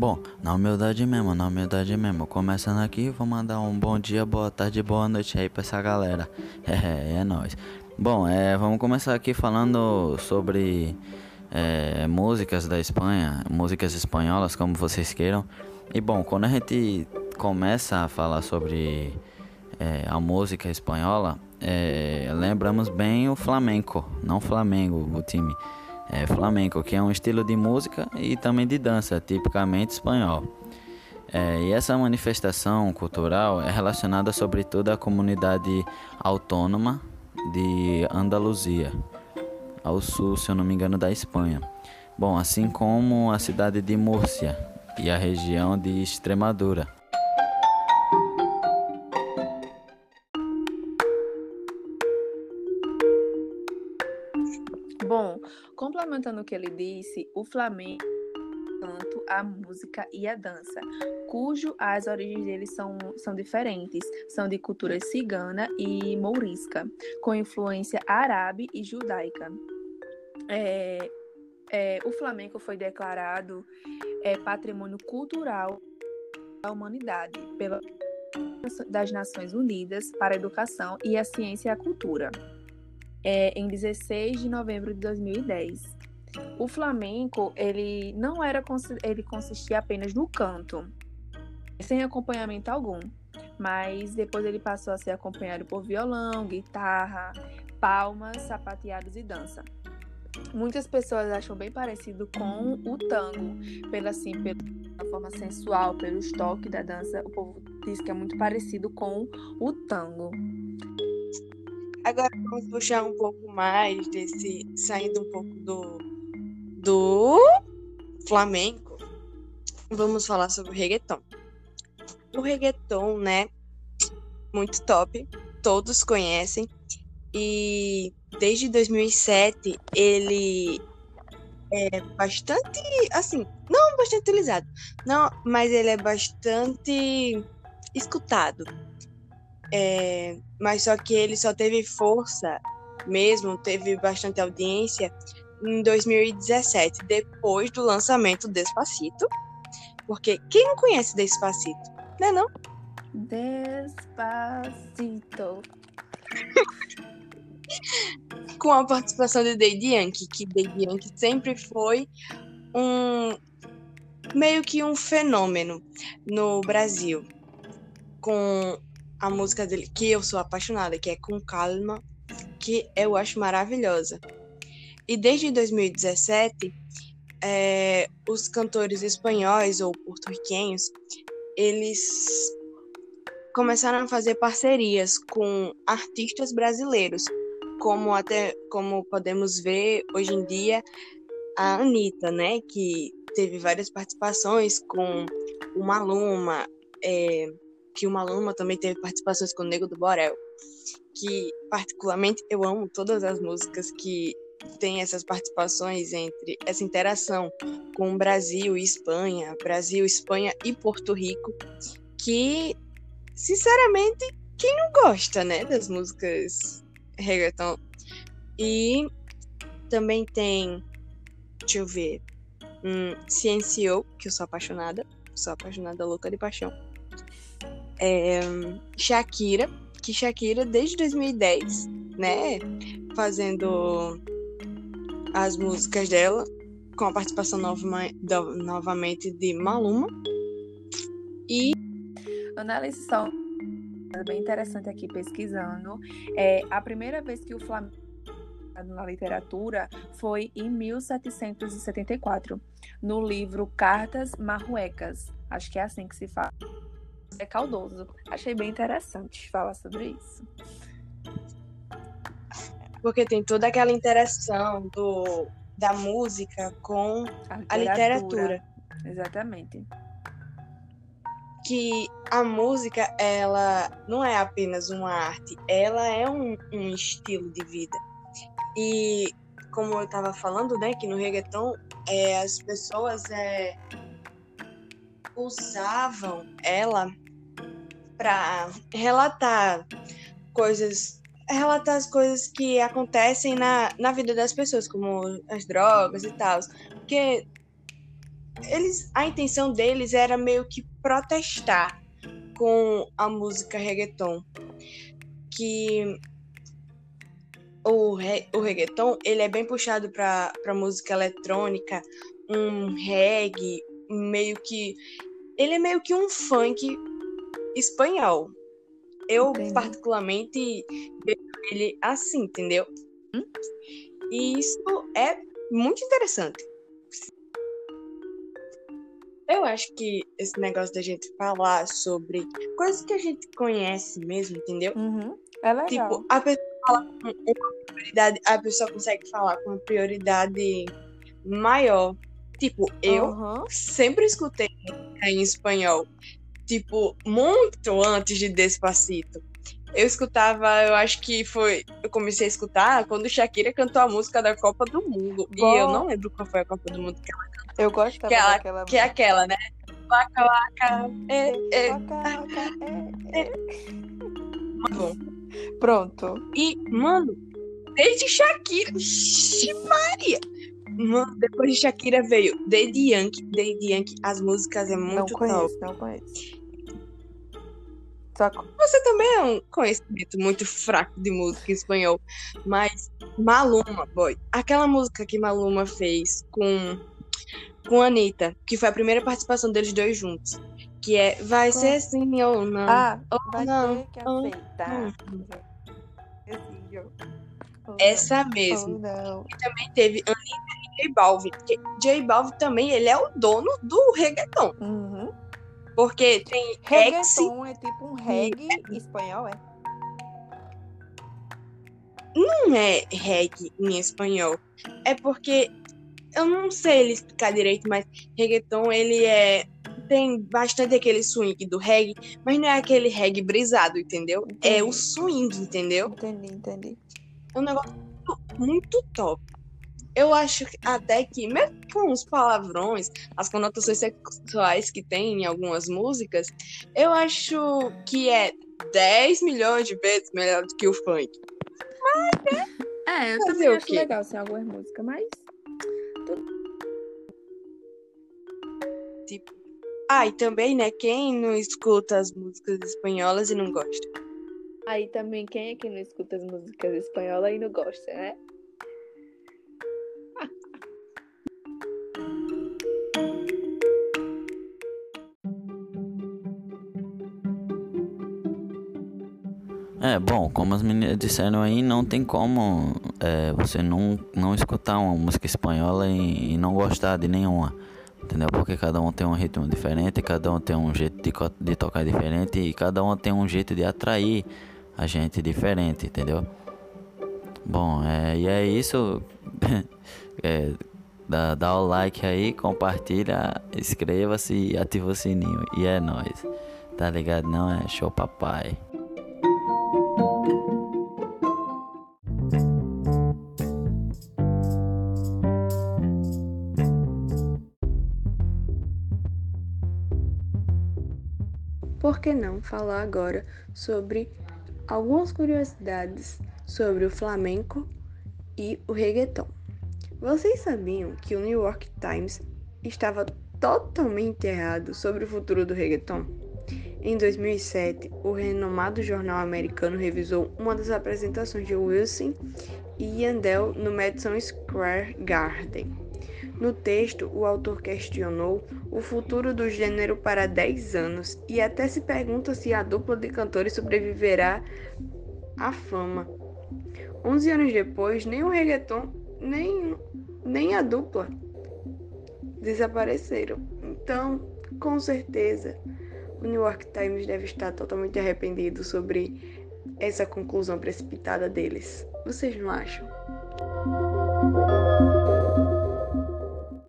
Bom, na humildade mesmo, na humildade mesmo. Começando aqui, vou mandar um bom dia, boa tarde, boa noite aí pra essa galera. É, é nóis. Bom, é, vamos começar aqui falando sobre é, músicas da Espanha, músicas espanholas, como vocês queiram. E bom, quando a gente começa a falar sobre é, a música espanhola, é, lembramos bem o flamenco, não Flamengo, o time é, flamenco, que é um estilo de música e também de dança, tipicamente espanhol. É, e essa manifestação cultural é relacionada sobretudo à comunidade autônoma de Andaluzia, ao sul, se eu não me engano, da Espanha. Bom, assim como a cidade de Múrcia e a região de Extremadura. Bom, complementando o que ele disse, o Flamengo tanto a música e a dança, cujo as origens deles são, são diferentes, são de cultura cigana e mourisca, com influência árabe e judaica. É, é, o flamenco foi declarado é, patrimônio cultural da humanidade pela das Nações Unidas para a Educação e a Ciência e a Cultura é, em 16 de novembro de 2010. O flamenco, ele não era ele consistia apenas no canto, sem acompanhamento algum, mas depois ele passou a ser acompanhado por violão, guitarra, palmas, sapateados e dança. Muitas pessoas acham bem parecido com o tango, pela assim, pela forma sensual, pelo toque da dança. O povo diz que é muito parecido com o tango. Agora vamos puxar um pouco mais desse. saindo um pouco do. do flamenco. Vamos falar sobre o reggaeton. O reggaeton, né? Muito top. Todos conhecem. E desde 2007 ele é bastante. assim, não bastante utilizado. Não, mas ele é bastante escutado. É, mas só que ele só teve força mesmo, teve bastante audiência em 2017, depois do lançamento Despacito. Porque quem não conhece Despacito? Né não? Despacito. Com a participação de Daddy Yankee, que Daddy Yankee sempre foi um meio que um fenômeno no Brasil. Com a música dele, que eu sou apaixonada, que é Com Calma, que eu acho maravilhosa. E desde 2017, é, os cantores espanhóis ou porto-riquenhos, eles começaram a fazer parcerias com artistas brasileiros, como até como podemos ver hoje em dia a Anitta, né, que teve várias participações com o Maluma, é, que o Maluma também teve participações com o Nego do Borel, que particularmente eu amo todas as músicas que tem essas participações entre essa interação com Brasil e Espanha, Brasil, Espanha e Porto Rico, que sinceramente quem não gosta, né, das músicas reggaeton. E também tem, deixa eu ver, um, Ciencio, que eu sou apaixonada, sou apaixonada louca de paixão é, Shakira, que Shakira desde 2010, né, fazendo as músicas dela com a participação nova, novamente de Maluma. E análise só bem interessante aqui pesquisando. É a primeira vez que o Flamengo na literatura foi em 1774, no livro Cartas Marruecas. Acho que é assim que se fala é caldoso. Achei bem interessante falar sobre isso. Porque tem toda aquela interação do, da música com a literatura. A literatura. Exatamente. Que a música, ela não é apenas uma arte, ela é um, um estilo de vida. E como eu estava falando, né, que no reggaeton é, as pessoas é, usavam ela para relatar coisas, relatar as coisas que acontecem na, na vida das pessoas, como as drogas e tal. Porque eles, a intenção deles era meio que protestar com a música reggaeton. Que o, re, o reggaeton, ele é bem puxado para música eletrônica, um reggae, meio que... Ele é meio que um funk espanhol. Eu, Entendi. particularmente, vejo ele assim, entendeu? Hum? E isso é muito interessante. Eu acho que esse negócio da gente falar sobre coisas que a gente conhece mesmo, entendeu? Uhum. É legal. Tipo, a pessoa fala com uma prioridade, a pessoa consegue falar com uma prioridade maior. Tipo, eu uhum. sempre escutei em espanhol. Tipo, muito antes de Despacito. Eu escutava, eu acho que foi. Eu comecei a escutar quando Shakira cantou a música da Copa do Mundo. Bom, e eu não lembro qual foi a Copa do Mundo que ela cantou. Eu gosto que, ela, daquela que é aquela, né? Waka waka, é, é. Waka, waka, é, é. Bom. Pronto. E, mano, desde Shakira. Maria! Mano, depois de Shakira veio Daddy Yankee. Daddy Yankee, as músicas é muito não conheço, top. Não conheço. Você também é um conhecimento muito fraco de música em espanhol. Mas Maluma, boy. Aquela música que Maluma fez com, com Anitta, que foi a primeira participação deles dois juntos. Que é Vai com... ser sim ou não. Ah, ou vai não, ter que aceitar. Essa mesmo. E também teve Anitta e J Balvin. J Balvin também, ele é o dono do reggaeton. Uhum. Porque tem Reggaeton é tipo um reggae espanhol, é? Não é reggae em espanhol. É porque eu não sei ele explicar direito, mas reggaeton ele é tem bastante aquele swing do reggae, mas não é aquele reggae brisado, entendeu? Entendi. É o swing, entendeu? Entendi, entendi. É um negócio muito top eu acho até que, mesmo com os palavrões, as conotações sexuais que tem em algumas músicas, eu acho que é 10 milhões de vezes melhor do que o funk. Mas, né? É, eu Fazer também acho legal ser algumas músicas, mas. Tipo. Ah, e também, né? Quem não escuta as músicas espanholas e não gosta? Aí também, quem é que não escuta as músicas espanholas e não gosta, né? É, bom, como as meninas disseram aí, não tem como é, você não, não escutar uma música espanhola e, e, não gostar de nenhuma. Entendeu? Porque cada um tem um ritmo diferente, cada um tem um jeito de, de tocar diferente e cada um tem um jeito de atrair a gente diferente, entendeu? Bom, é, e é isso. é, dá, dá o like aí, compartilha, inscreva-se e ativa o sininho. E é nóis. Tá ligado? Não é show papai. Não falar agora sobre algumas curiosidades sobre o flamenco e o reggaeton? Vocês sabiam que o New York Times estava totalmente errado sobre o futuro do reggaeton? Em 2007, o renomado jornal americano revisou uma das apresentações de Wilson e Yandel no Madison Square Garden. No texto, o autor questionou o futuro do gênero para 10 anos e até se pergunta se a dupla de cantores sobreviverá à fama. 11 anos depois, nem o reggaeton, nem, nem a dupla desapareceram. Então, com certeza, o New York Times deve estar totalmente arrependido sobre essa conclusão precipitada deles. Vocês não acham?